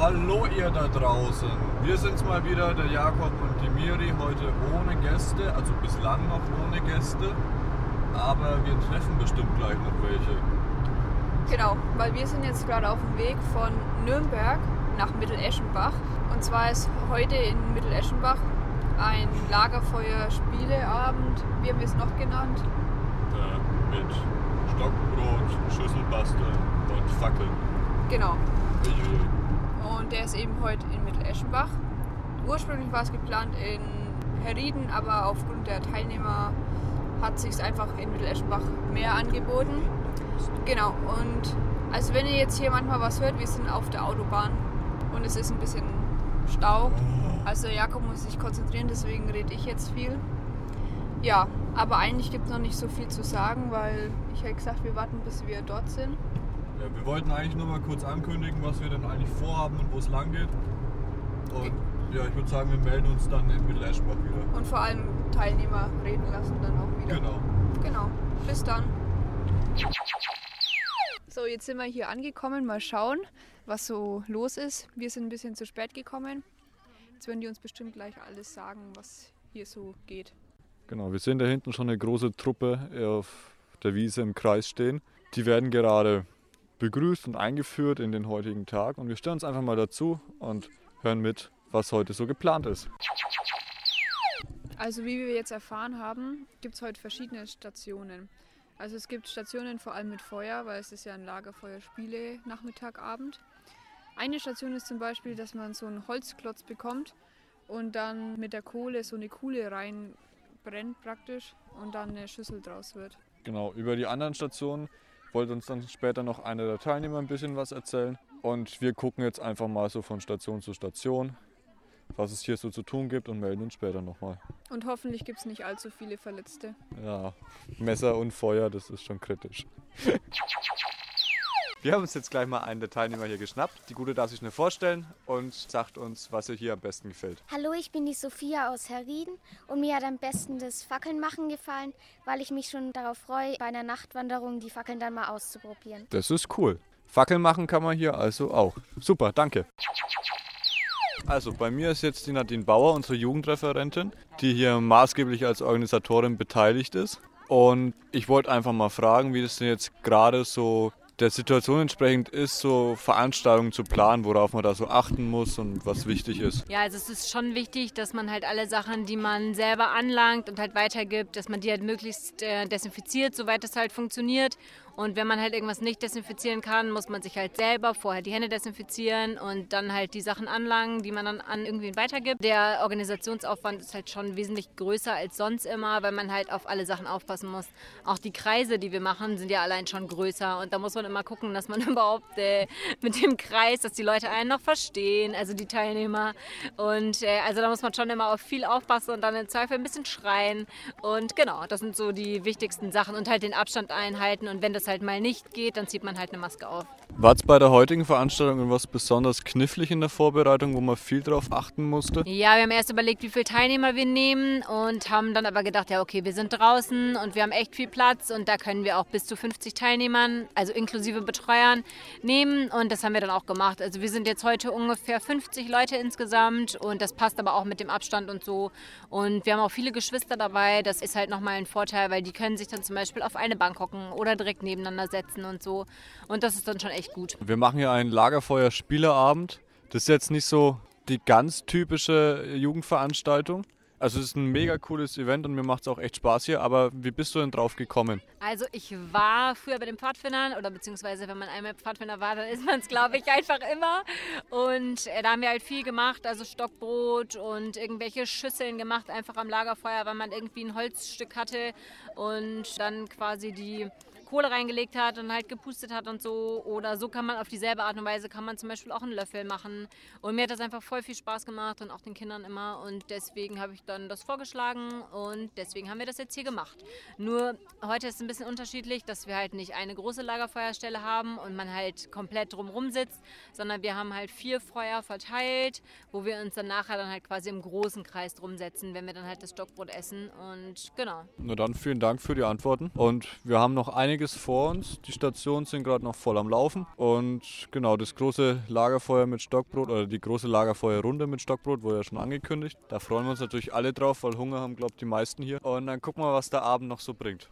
hallo ihr da draußen. Wir sind's mal wieder, der Jakob und die Miri, heute ohne Gäste, also bislang noch ohne Gäste. Aber wir treffen bestimmt gleich noch welche. Genau, weil wir sind jetzt gerade auf dem Weg von Nürnberg nach Mitteleschenbach. Und zwar ist heute in Mitteleschenbach ein Lagerfeuer-Spieleabend, wie haben wir es noch genannt? Äh, mit Stockbrot, Schüsselbasteln und Fackeln. Genau. Uiuiui. Und der ist eben heute in Mitteleschenbach. Ursprünglich war es geplant in Herrieden, aber aufgrund der Teilnehmer hat sich einfach in Mitteleschenbach mehr angeboten. Genau, und also wenn ihr jetzt hier manchmal was hört, wir sind auf der Autobahn und es ist ein bisschen Stau. Also Jakob muss sich konzentrieren, deswegen rede ich jetzt viel. Ja, aber eigentlich gibt es noch nicht so viel zu sagen, weil ich hätte gesagt, wir warten, bis wir dort sind. Ja, wir wollten eigentlich nur mal kurz ankündigen, was wir denn eigentlich vorhaben und wo es lang geht. Und ja, ich würde sagen, wir melden uns dann in Mitteleschbach wieder. Und vor allem Teilnehmer reden lassen dann auch wieder. Genau. Genau. Bis dann. So, jetzt sind wir hier angekommen. Mal schauen, was so los ist. Wir sind ein bisschen zu spät gekommen. Jetzt werden die uns bestimmt gleich alles sagen, was hier so geht. Genau, wir sehen da hinten schon eine große Truppe auf der Wiese im Kreis stehen. Die werden gerade begrüßt und eingeführt in den heutigen Tag. Und wir stellen uns einfach mal dazu und hören mit, was heute so geplant ist. Also wie wir jetzt erfahren haben, gibt es heute verschiedene Stationen. Also es gibt Stationen vor allem mit Feuer, weil es ist ja ein Lagerfeuerspiele Nachmittagabend. Eine Station ist zum Beispiel, dass man so einen Holzklotz bekommt und dann mit der Kohle so eine Kuhle reinbrennt praktisch und dann eine Schüssel draus wird. Genau, über die anderen Stationen wollte uns dann später noch einer der Teilnehmer ein bisschen was erzählen. Und wir gucken jetzt einfach mal so von Station zu Station, was es hier so zu tun gibt und melden uns später nochmal. Und hoffentlich gibt es nicht allzu viele Verletzte. Ja, Messer und Feuer, das ist schon kritisch. Wir haben uns jetzt gleich mal einen der Teilnehmer hier geschnappt. Die Gute darf sich schnell vorstellen und sagt uns, was ihr hier am besten gefällt. Hallo, ich bin die Sophia aus Herrieden und mir hat am besten das Fackeln machen gefallen, weil ich mich schon darauf freue, bei einer Nachtwanderung die Fackeln dann mal auszuprobieren. Das ist cool. Fackeln machen kann man hier also auch. Super, danke. Also bei mir ist jetzt die Nadine Bauer, unsere Jugendreferentin, die hier maßgeblich als Organisatorin beteiligt ist. Und ich wollte einfach mal fragen, wie das denn jetzt gerade so der Situation entsprechend ist, so Veranstaltungen zu planen, worauf man da so achten muss und was wichtig ist. Ja, also es ist schon wichtig, dass man halt alle Sachen, die man selber anlangt und halt weitergibt, dass man die halt möglichst äh, desinfiziert, soweit es halt funktioniert. Und wenn man halt irgendwas nicht desinfizieren kann, muss man sich halt selber vorher die Hände desinfizieren und dann halt die Sachen anlangen, die man dann an irgendwen weitergibt. Der Organisationsaufwand ist halt schon wesentlich größer als sonst immer, weil man halt auf alle Sachen aufpassen muss. Auch die Kreise, die wir machen, sind ja allein schon größer und da muss man immer gucken, dass man überhaupt äh, mit dem Kreis, dass die Leute einen noch verstehen, also die Teilnehmer. Und äh, also da muss man schon immer auf viel aufpassen und dann im Zweifel ein bisschen schreien. Und genau, das sind so die wichtigsten Sachen und halt den Abstand einhalten. Und wenn das halt mal nicht geht, dann zieht man halt eine Maske auf. War es bei der heutigen Veranstaltung irgendwas besonders knifflig in der Vorbereitung, wo man viel drauf achten musste? Ja, wir haben erst überlegt, wie viele Teilnehmer wir nehmen und haben dann aber gedacht, ja okay, wir sind draußen und wir haben echt viel Platz und da können wir auch bis zu 50 Teilnehmern, also inklusive Betreuern, nehmen und das haben wir dann auch gemacht. Also wir sind jetzt heute ungefähr 50 Leute insgesamt und das passt aber auch mit dem Abstand und so. Und wir haben auch viele Geschwister dabei, das ist halt nochmal ein Vorteil, weil die können sich dann zum Beispiel auf eine Bank hocken oder direkt nebeneinander setzen und so. Und das ist dann schon echt gut. Wir machen hier einen Lagerfeuer-Spieleabend. Das ist jetzt nicht so die ganz typische Jugendveranstaltung. Also es ist ein mega cooles Event und mir macht es auch echt Spaß hier. Aber wie bist du denn drauf gekommen? Also ich war früher bei den Pfadfindern oder beziehungsweise wenn man einmal Pfadfinder war, dann ist man es glaube ich einfach immer. Und äh, da haben wir halt viel gemacht, also Stockbrot und irgendwelche Schüsseln gemacht, einfach am Lagerfeuer, weil man irgendwie ein Holzstück hatte und dann quasi die Kohle reingelegt hat und halt gepustet hat und so. Oder so kann man auf dieselbe Art und Weise kann man zum Beispiel auch einen Löffel machen. Und mir hat das einfach voll viel Spaß gemacht und auch den Kindern immer. Und deswegen habe ich dann das vorgeschlagen und deswegen haben wir das jetzt hier gemacht. Nur heute ist es ein bisschen unterschiedlich, dass wir halt nicht eine große Lagerfeuerstelle haben und man halt komplett drumrum sitzt, sondern wir haben halt vier Feuer verteilt, wo wir uns dann nachher dann halt quasi im großen Kreis drum setzen, wenn wir dann halt das Stockbrot essen. Und genau. Na dann vielen Dank für die Antworten. Und wir haben noch einige einiges vor uns. Die Stationen sind gerade noch voll am Laufen. Und genau, das große Lagerfeuer mit Stockbrot oder die große Lagerfeuerrunde mit Stockbrot wurde ja schon angekündigt. Da freuen wir uns natürlich alle drauf, weil Hunger haben, glaube ich, die meisten hier. Und dann gucken wir, was der Abend noch so bringt.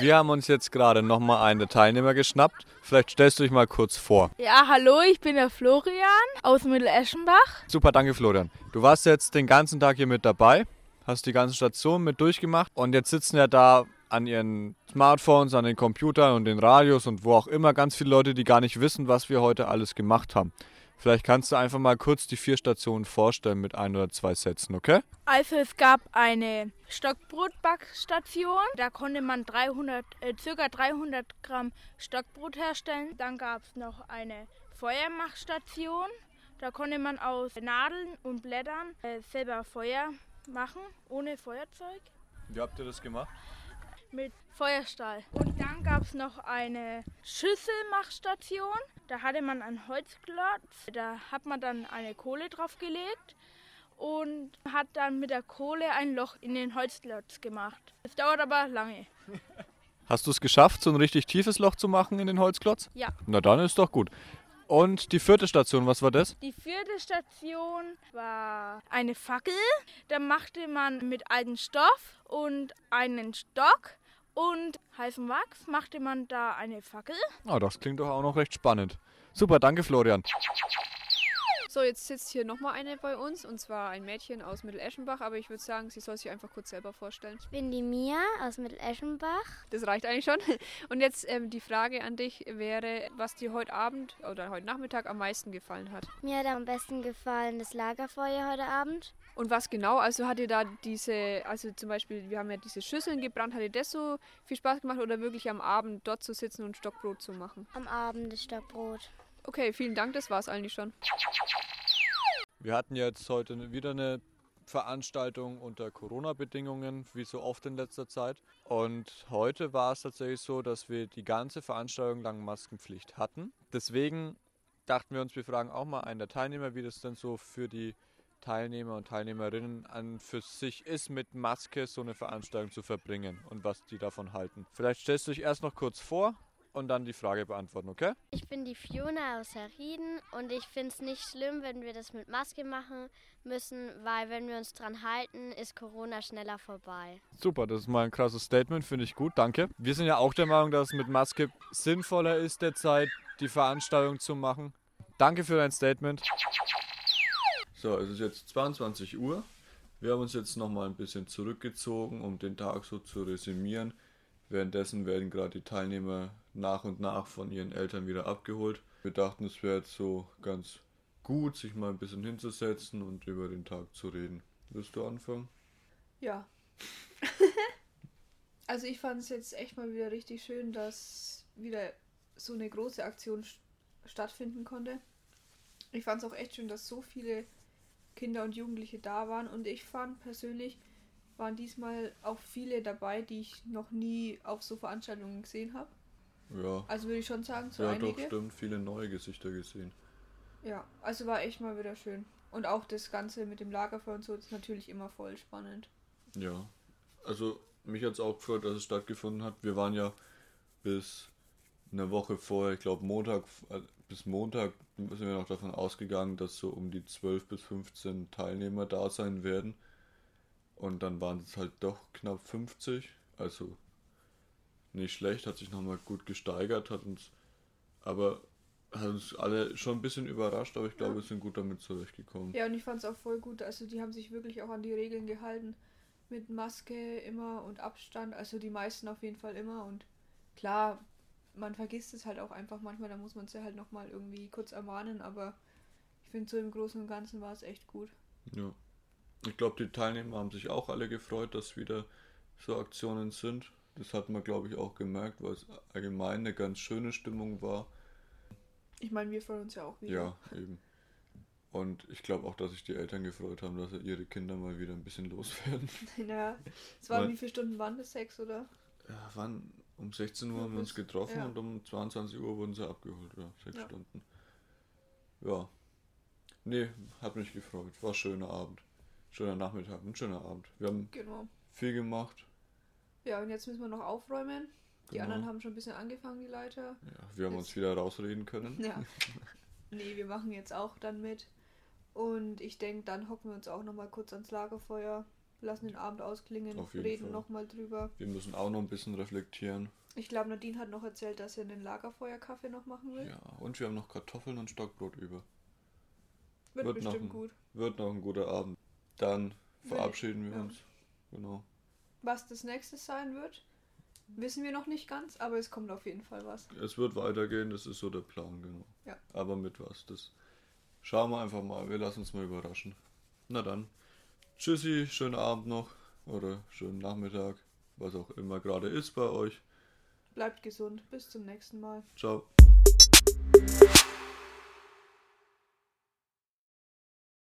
Wir haben uns jetzt gerade nochmal einen Teilnehmer geschnappt. Vielleicht stellst du dich mal kurz vor. Ja, hallo, ich bin der Florian aus Mitteleschenbach. Super, danke Florian. Du warst jetzt den ganzen Tag hier mit dabei, hast die ganzen Stationen mit durchgemacht und jetzt sitzen ja da an ihren Smartphones, an den Computern und den Radios und wo auch immer ganz viele Leute, die gar nicht wissen, was wir heute alles gemacht haben. Vielleicht kannst du einfach mal kurz die vier Stationen vorstellen mit ein oder zwei Sätzen, okay? Also es gab eine Stockbrotbackstation, da konnte man 300, äh, ca. 300 Gramm Stockbrot herstellen. Dann gab es noch eine Feuermachstation, da konnte man aus Nadeln und Blättern äh, selber Feuer machen, ohne Feuerzeug. Wie habt ihr das gemacht? Mit Feuerstahl. Und dann gab es noch eine Schüsselmachstation. Da hatte man einen Holzklotz. Da hat man dann eine Kohle drauf gelegt und hat dann mit der Kohle ein Loch in den Holzklotz gemacht. Es dauert aber lange. Hast du es geschafft, so ein richtig tiefes Loch zu machen in den Holzklotz? Ja. Na dann ist doch gut. Und die vierte Station, was war das? Die vierte Station war eine Fackel. Da machte man mit altem Stoff und einen Stock und heißem Wachs machte man da eine Fackel. Ah, das klingt doch auch noch recht spannend. Super, danke Florian. So, jetzt sitzt hier nochmal eine bei uns und zwar ein Mädchen aus Mitteleschenbach, aber ich würde sagen, sie soll sich einfach kurz selber vorstellen. Ich bin die Mia aus Mitteleschenbach. Das reicht eigentlich schon. Und jetzt ähm, die Frage an dich wäre, was dir heute Abend oder heute Nachmittag am meisten gefallen hat. Mir hat am besten gefallen das Lagerfeuer heute Abend. Und was genau? Also hat dir da diese, also zum Beispiel, wir haben ja diese Schüsseln gebrannt, hat dir das so viel Spaß gemacht oder wirklich am Abend dort zu sitzen und Stockbrot zu machen? Am Abend das Stockbrot. Okay, vielen Dank, das war es eigentlich schon. Wir hatten jetzt heute wieder eine Veranstaltung unter Corona-Bedingungen, wie so oft in letzter Zeit. Und heute war es tatsächlich so, dass wir die ganze Veranstaltung lang Maskenpflicht hatten. Deswegen dachten wir uns, wir fragen auch mal einen der Teilnehmer, wie das denn so für die Teilnehmer und Teilnehmerinnen an für sich ist, mit Maske so eine Veranstaltung zu verbringen und was die davon halten. Vielleicht stellst du dich erst noch kurz vor und dann die Frage beantworten, okay? Ich bin die Fiona aus Herrieden und ich finde es nicht schlimm, wenn wir das mit Maske machen müssen, weil wenn wir uns dran halten, ist Corona schneller vorbei. Super, das ist mal ein krasses Statement, finde ich gut, danke. Wir sind ja auch der Meinung, dass es mit Maske sinnvoller ist, derzeit die Veranstaltung zu machen. Danke für dein Statement. So, es ist jetzt 22 Uhr. Wir haben uns jetzt nochmal ein bisschen zurückgezogen, um den Tag so zu resümieren. Währenddessen werden gerade die Teilnehmer nach und nach von ihren Eltern wieder abgeholt. Wir dachten, es wäre jetzt so ganz gut, sich mal ein bisschen hinzusetzen und über den Tag zu reden. Willst du anfangen? Ja. also ich fand es jetzt echt mal wieder richtig schön, dass wieder so eine große Aktion stattfinden konnte. Ich fand es auch echt schön, dass so viele Kinder und Jugendliche da waren und ich fand persönlich waren diesmal auch viele dabei, die ich noch nie auf so Veranstaltungen gesehen habe. Ja. Also würde ich schon sagen, so ja, einige. doch, stimmt, viele neue Gesichter gesehen. Ja, also war echt mal wieder schön. Und auch das Ganze mit dem Lagerfeuer und so ist natürlich immer voll spannend. Ja, also mich hat es auch gefreut, dass es stattgefunden hat. Wir waren ja bis eine Woche vorher, ich glaube Montag, äh, bis Montag sind wir noch davon ausgegangen, dass so um die 12 bis 15 Teilnehmer da sein werden. Und dann waren es halt doch knapp 50. Also nicht schlecht, hat sich nochmal gut gesteigert, hat uns aber hat uns alle schon ein bisschen überrascht, aber ich glaube, wir sind gut damit zurechtgekommen. Ja, und ich fand es auch voll gut. Also die haben sich wirklich auch an die Regeln gehalten. Mit Maske immer und Abstand. Also die meisten auf jeden Fall immer. Und klar, man vergisst es halt auch einfach manchmal. Da muss man es ja halt nochmal irgendwie kurz ermahnen. Aber ich finde so im Großen und Ganzen war es echt gut. Ja. Ich glaube, die Teilnehmer haben sich auch alle gefreut, dass wieder so Aktionen sind. Das hat man, glaube ich, auch gemerkt, weil es allgemein eine ganz schöne Stimmung war. Ich meine, wir freuen uns ja auch wieder. Ja, eben. Und ich glaube auch, dass sich die Eltern gefreut haben, dass ihre Kinder mal wieder ein bisschen loswerden. ja, es waren Weil- wie viele Stunden waren das? Sechs, oder? Ja, wann? Um 16 Uhr haben wir uns getroffen Ja. und um 22 Uhr wurden sie abgeholt. Ja, sechs Ja. Stunden. Ja. Nee, hat mich gefreut. War ein schöner Abend. Schöner Nachmittag, ein schöner Abend. Wir haben Genau. viel gemacht. Ja, und jetzt müssen wir noch aufräumen. Die Genau. anderen haben schon ein bisschen angefangen, die Leute. Ja, wir haben Jetzt- uns wieder rausreden können. Ja. nee, wir machen jetzt auch dann mit. Und ich denke, dann hocken wir uns auch nochmal kurz ans Lagerfeuer, lassen den Abend ausklingen, reden nochmal drüber. Wir müssen auch noch ein bisschen reflektieren. Ich glaube, Nadine hat noch erzählt, dass sie einen Lagerfeuerkaffee noch machen will. Ja, und wir haben noch Kartoffeln und Stockbrot über. Wird, Wird bestimmt ein- gut. Wird noch ein guter Abend. Dann verabschieden wir ja. uns. Genau. Was das nächste sein wird, wissen wir noch nicht ganz, aber es kommt auf jeden Fall was. Es wird weitergehen, das ist so der Plan, genau. Ja. Aber mit was? Das schauen wir einfach mal. Wir lassen uns mal überraschen. Na dann. Tschüssi, schönen Abend noch. Oder schönen Nachmittag. Was auch immer gerade ist bei euch. Bleibt gesund. Bis zum nächsten Mal. Ciao.